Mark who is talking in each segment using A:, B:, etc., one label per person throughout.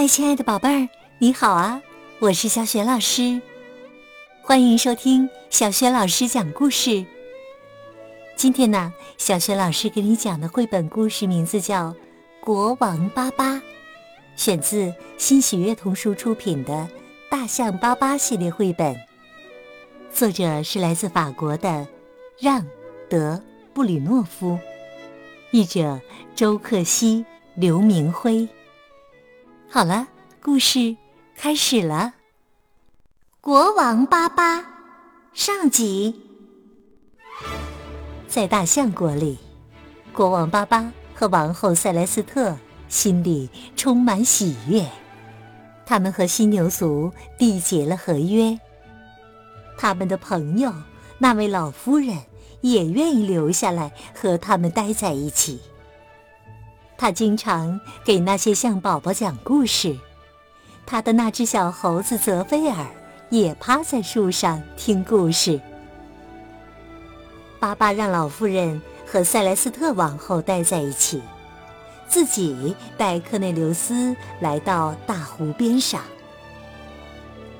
A: 嗨，亲爱的宝贝儿，你好啊！我是小雪老师，欢迎收听小雪老师讲故事。今天呢，小雪老师给你讲的绘本故事名字叫《国王巴巴》，选自新喜悦童书出品的《大象巴巴》系列绘本，作者是来自法国的让·德·布吕诺夫，译者周克希、刘明辉。好了，故事开始了。国王巴巴上集，在大象国里，国王巴巴和王后塞莱斯特心里充满喜悦。他们和犀牛族缔结了合约。他们的朋友那位老夫人也愿意留下来和他们待在一起。他经常给那些象宝宝讲故事，他的那只小猴子泽菲尔也趴在树上听故事。巴巴让老妇人和塞莱斯特王后待在一起，自己带克内留斯来到大湖边上。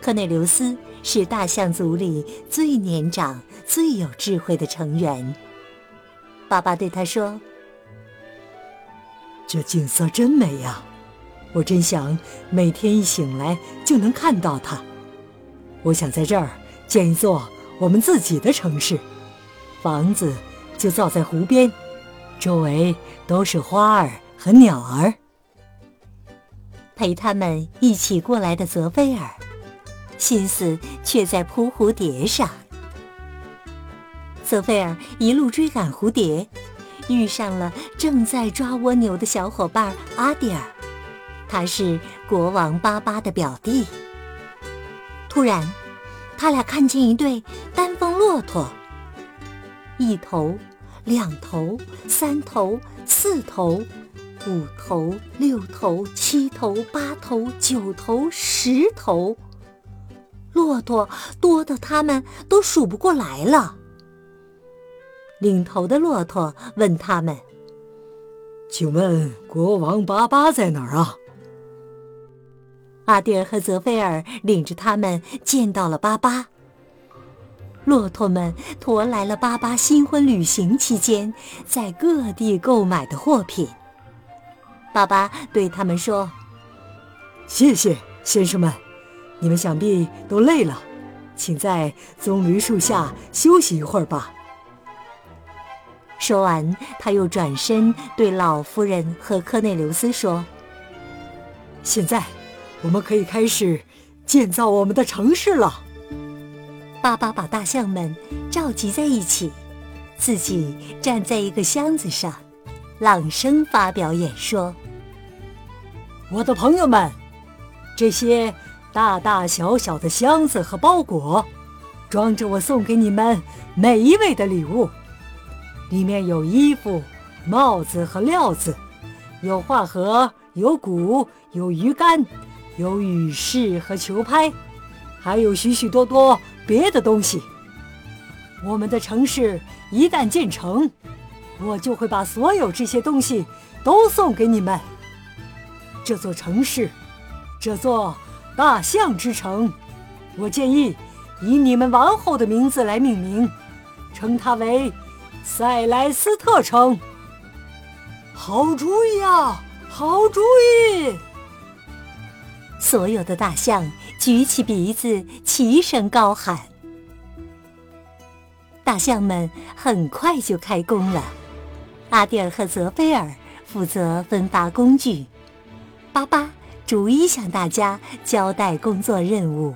A: 克内留斯是大象族里最年长、最有智慧的成员。爸爸对他说。
B: 这景色真美呀！我真想每天一醒来就能看到它。我想在这儿建一座我们自己的城市，房子就造在湖边，周围都是花儿和鸟儿。
A: 陪他们一起过来的泽菲尔，心思却在扑蝴蝶上。泽菲尔一路追赶蝴蝶。遇上了正在抓蜗牛的小伙伴阿迪尔，他是国王巴巴的表弟。突然，他俩看见一对单峰骆驼，一头、两头、三头、四头、五头、六头、七头、八头、九头、十头，骆驼多的他们都数不过来了。领头的骆驼问他们：“
B: 请问国王巴巴在哪儿啊？”
A: 阿蒂尔和泽菲尔领着他们见到了巴巴。骆驼们驮来了巴巴新婚旅行期间在各地购买的货品。巴巴对他们说：“
B: 谢谢，先生们，你们想必都累了，请在棕榈树下休息一会儿吧。”
A: 说完，他又转身对老夫人和科内留斯说：“
B: 现在，我们可以开始建造我们的城市了。”
A: 巴巴把大象们召集在一起，自己站在一个箱子上，朗声发表演说：“
B: 我的朋友们，这些大大小小的箱子和包裹，装着我送给你们每一位的礼物。”里面有衣服、帽子和料子，有画盒、有鼓、有鱼竿、有雨饰和球拍，还有许许多多别的东西。我们的城市一旦建成，我就会把所有这些东西都送给你们。这座城市，这座大象之城，我建议以你们王后的名字来命名，称它为。塞莱斯特城，好主意啊！好主意！
A: 所有的大象举起鼻子，齐声高喊。大象们很快就开工了。阿蒂尔和泽菲尔负责分发工具，巴巴逐一向大家交代工作任务。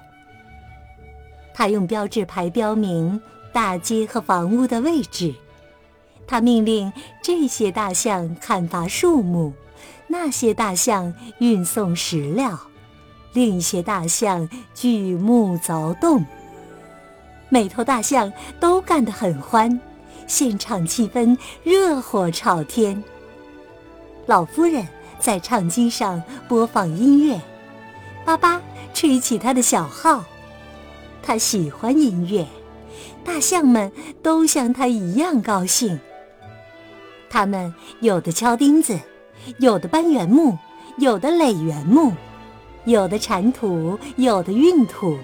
A: 他用标志牌标明大街和房屋的位置。他命令这些大象砍伐树木，那些大象运送石料，另一些大象锯木凿洞。每头大象都干得很欢，现场气氛热火朝天。老夫人在唱机上播放音乐，巴巴吹起他的小号，他喜欢音乐，大象们都像他一样高兴。他们有的敲钉子，有的搬原木，有的垒原木，有的铲土，有的运土，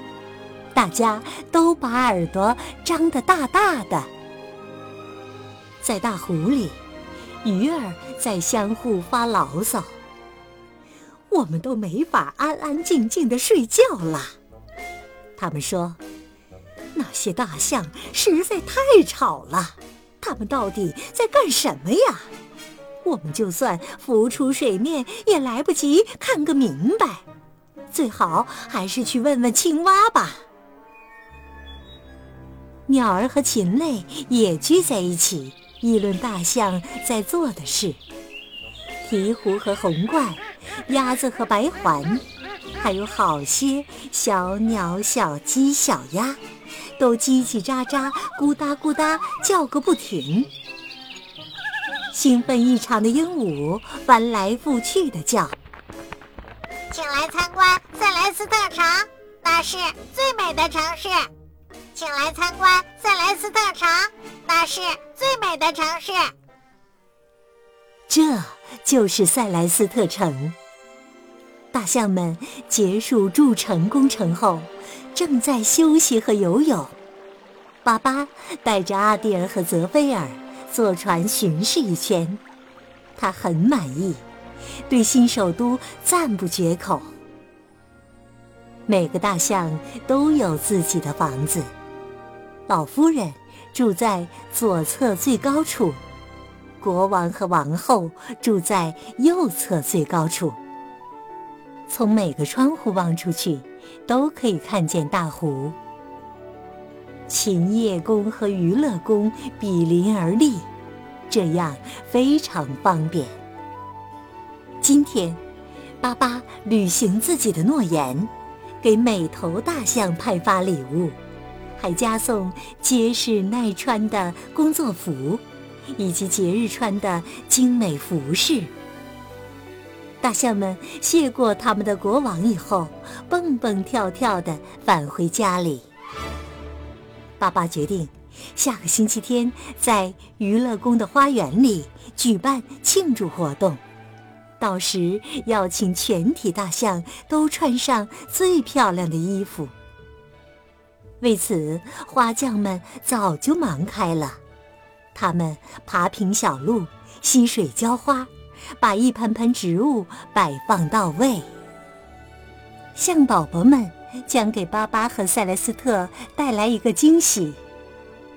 A: 大家都把耳朵张得大大的。在大湖里，鱼儿在相互发牢骚。我们都没法安安静静的睡觉了。他们说，那些大象实在太吵了，他们到底在干什么呀？我们就算浮出水面，也来不及看个明白。最好还是去问问青蛙吧。鸟儿和禽类也聚在一起，议论大象在做的事。鹈鹕和红鹳。鸭子和白环，还有好些小鸟、小鸡、小鸭，都叽叽喳喳、咕哒咕哒叫个不停。兴奋异常的鹦鹉翻来覆去的叫：“
C: 请来参观塞莱斯特城，那是最美的城市。请来参观塞莱斯特城，那是最美的城市。”
A: 这就是塞莱斯特城。大象们结束筑城工程后，正在休息和游泳。巴巴带着阿蒂尔和泽菲尔坐船巡视一圈，他很满意，对新首都赞不绝口。每个大象都有自己的房子，老夫人住在左侧最高处，国王和王后住在右侧最高处。从每个窗户望出去，都可以看见大湖。勤业宫和娱乐宫比邻而立，这样非常方便。今天，巴巴履行自己的诺言，给每头大象派发礼物，还加送结实耐穿的工作服，以及节日穿的精美服饰。大象们谢过他们的国王以后，蹦蹦跳跳地返回家里。爸爸决定，下个星期天在娱乐宫的花园里举办庆祝活动，到时要请全体大象都穿上最漂亮的衣服。为此，花匠们早就忙开了，他们爬平小路，溪水浇花。把一盆盆植物摆放到位。象宝宝们将给巴巴和塞莱斯特带来一个惊喜，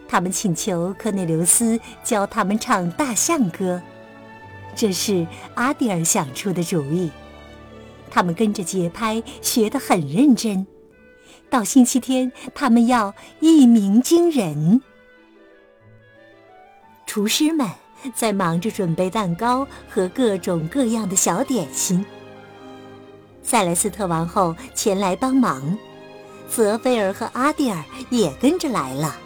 A: 他们请求科内留斯教他们唱大象歌，这是阿迪尔想出的主意。他们跟着节拍学得很认真，到星期天他们要一鸣惊人。厨师们。在忙着准备蛋糕和各种各样的小点心。塞莱斯特王后前来帮忙，泽菲尔和阿蒂尔也跟着来了。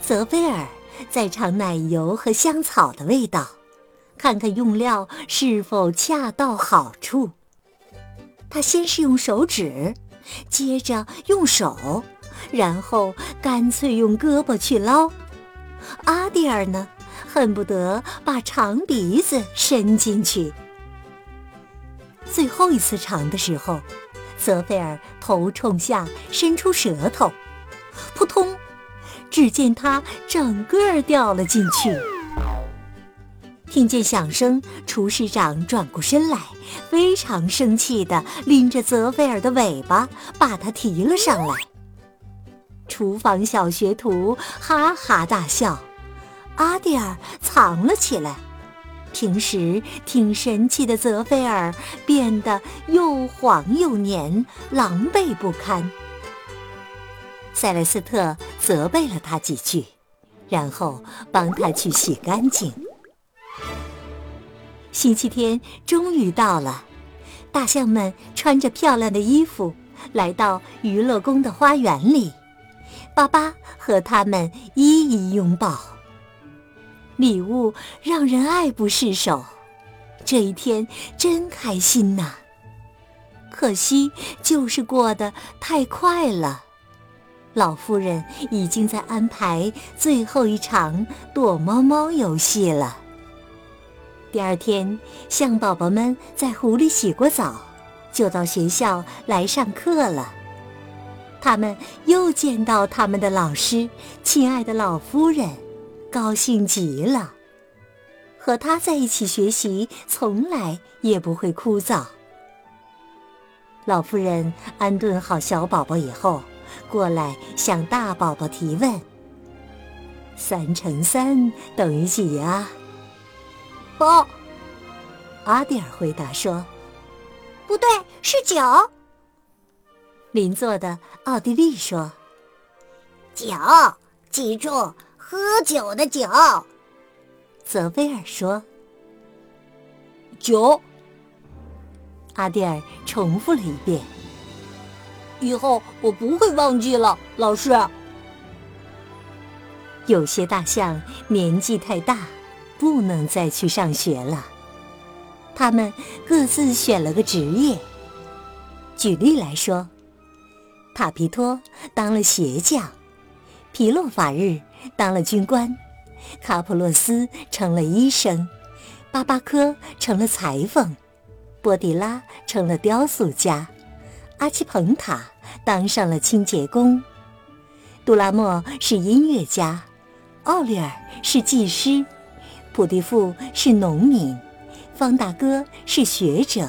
A: 泽菲尔在尝奶油和香草的味道，看看用料是否恰到好处。他先是用手指，接着用手，然后干脆用胳膊去捞。阿蒂尔呢？恨不得把长鼻子伸进去。最后一次尝的时候，泽菲尔头冲下伸出舌头，扑通！只见他整个掉了进去。听见响声，厨师长转过身来，非常生气地拎着泽菲尔的尾巴，把他提了上来。厨房小学徒哈哈大笑。阿蒂尔藏了起来。平时挺神气的泽菲尔变得又黄又黏，狼狈不堪。塞莱斯特责备了他几句，然后帮他去洗干净。星期天终于到了，大象们穿着漂亮的衣服来到娱乐宫的花园里，巴巴和他们一一拥抱。礼物让人爱不释手，这一天真开心呐！可惜就是过得太快了。老夫人已经在安排最后一场躲猫猫游戏了。第二天，象宝宝们在湖里洗过澡，就到学校来上课了。他们又见到他们的老师，亲爱的老夫人，高兴极了。和他在一起学习，从来也不会枯燥。老夫人安顿好小宝宝以后，过来向大宝宝提问：“三乘三等于几啊？”
C: 八。
A: 阿蒂尔回答说：“
C: 不对，是九。”
A: 邻座的奥地利说：“
C: 九，记住，喝酒的酒。”
A: 泽菲尔说：“
B: 酒。”
A: 阿蒂尔重复了一遍：“
B: 以后我不会忘记了，老师。”
A: 有些大象年纪太大，不能再去上学了。他们各自选了个职业。举例来说，帕皮托当了鞋匠，皮洛法日当了军官。卡普洛斯成了医生，巴巴科成了裁缝，波迪拉成了雕塑家，阿奇蓬塔当上了清洁工，杜拉莫是音乐家，奥利尔是技师，普蒂富是农民，方大哥是学者，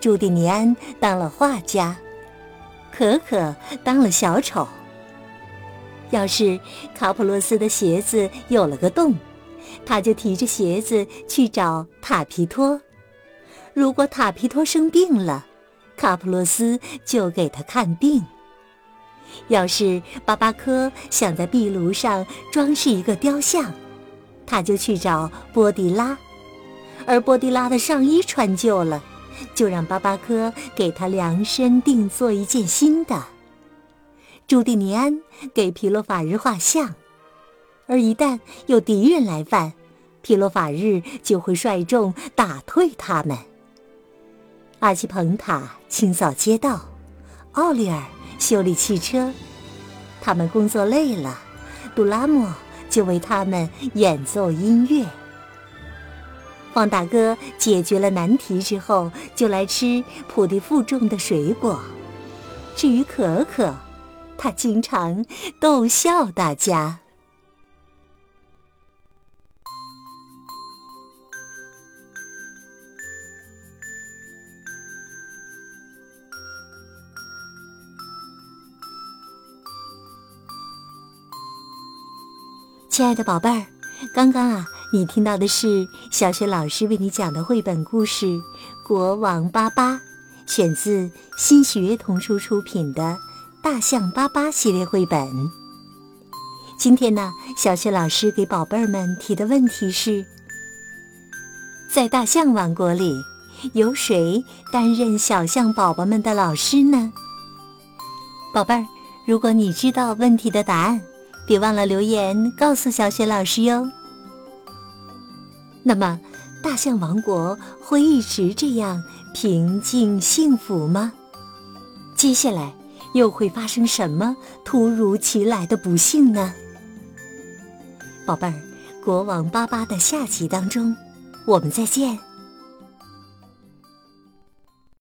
A: 朱蒂尼安当了画家，可可当了小丑。要是卡普洛斯的鞋子有了个洞，他就提着鞋子去找塔皮托；如果塔皮托生病了，卡普洛斯就给他看病。要是巴巴科想在壁炉上装饰一个雕像，他就去找波迪拉；而波迪拉的上衣穿旧了，就让巴巴科给他量身定做一件新的。朱蒂尼安给皮洛法日画像，而一旦有敌人来犯，皮洛法日就会率众打退他们。阿奇蓬塔清扫街道，奥利尔修理汽车。他们工作累了，杜拉莫就为他们演奏音乐。方大哥解决了难题之后，就来吃普蒂富种的水果。至于可可。他经常逗笑大家。亲爱的宝贝儿，刚刚啊，你听到的是小雪老师为你讲的绘本故事《国王巴巴》，选自新喜悦童书出品的。大象巴巴系列绘本。今天呢，小雪老师给宝贝儿们提的问题是：在大象王国里，由谁担任小象宝宝们的老师呢？宝贝儿，如果你知道问题的答案，别忘了留言告诉小雪老师哟。那么，大象王国会一直这样平静幸福吗？接下来。又会发生什么突如其来的不幸呢？宝贝儿，国王巴巴的下集当中，我们再见。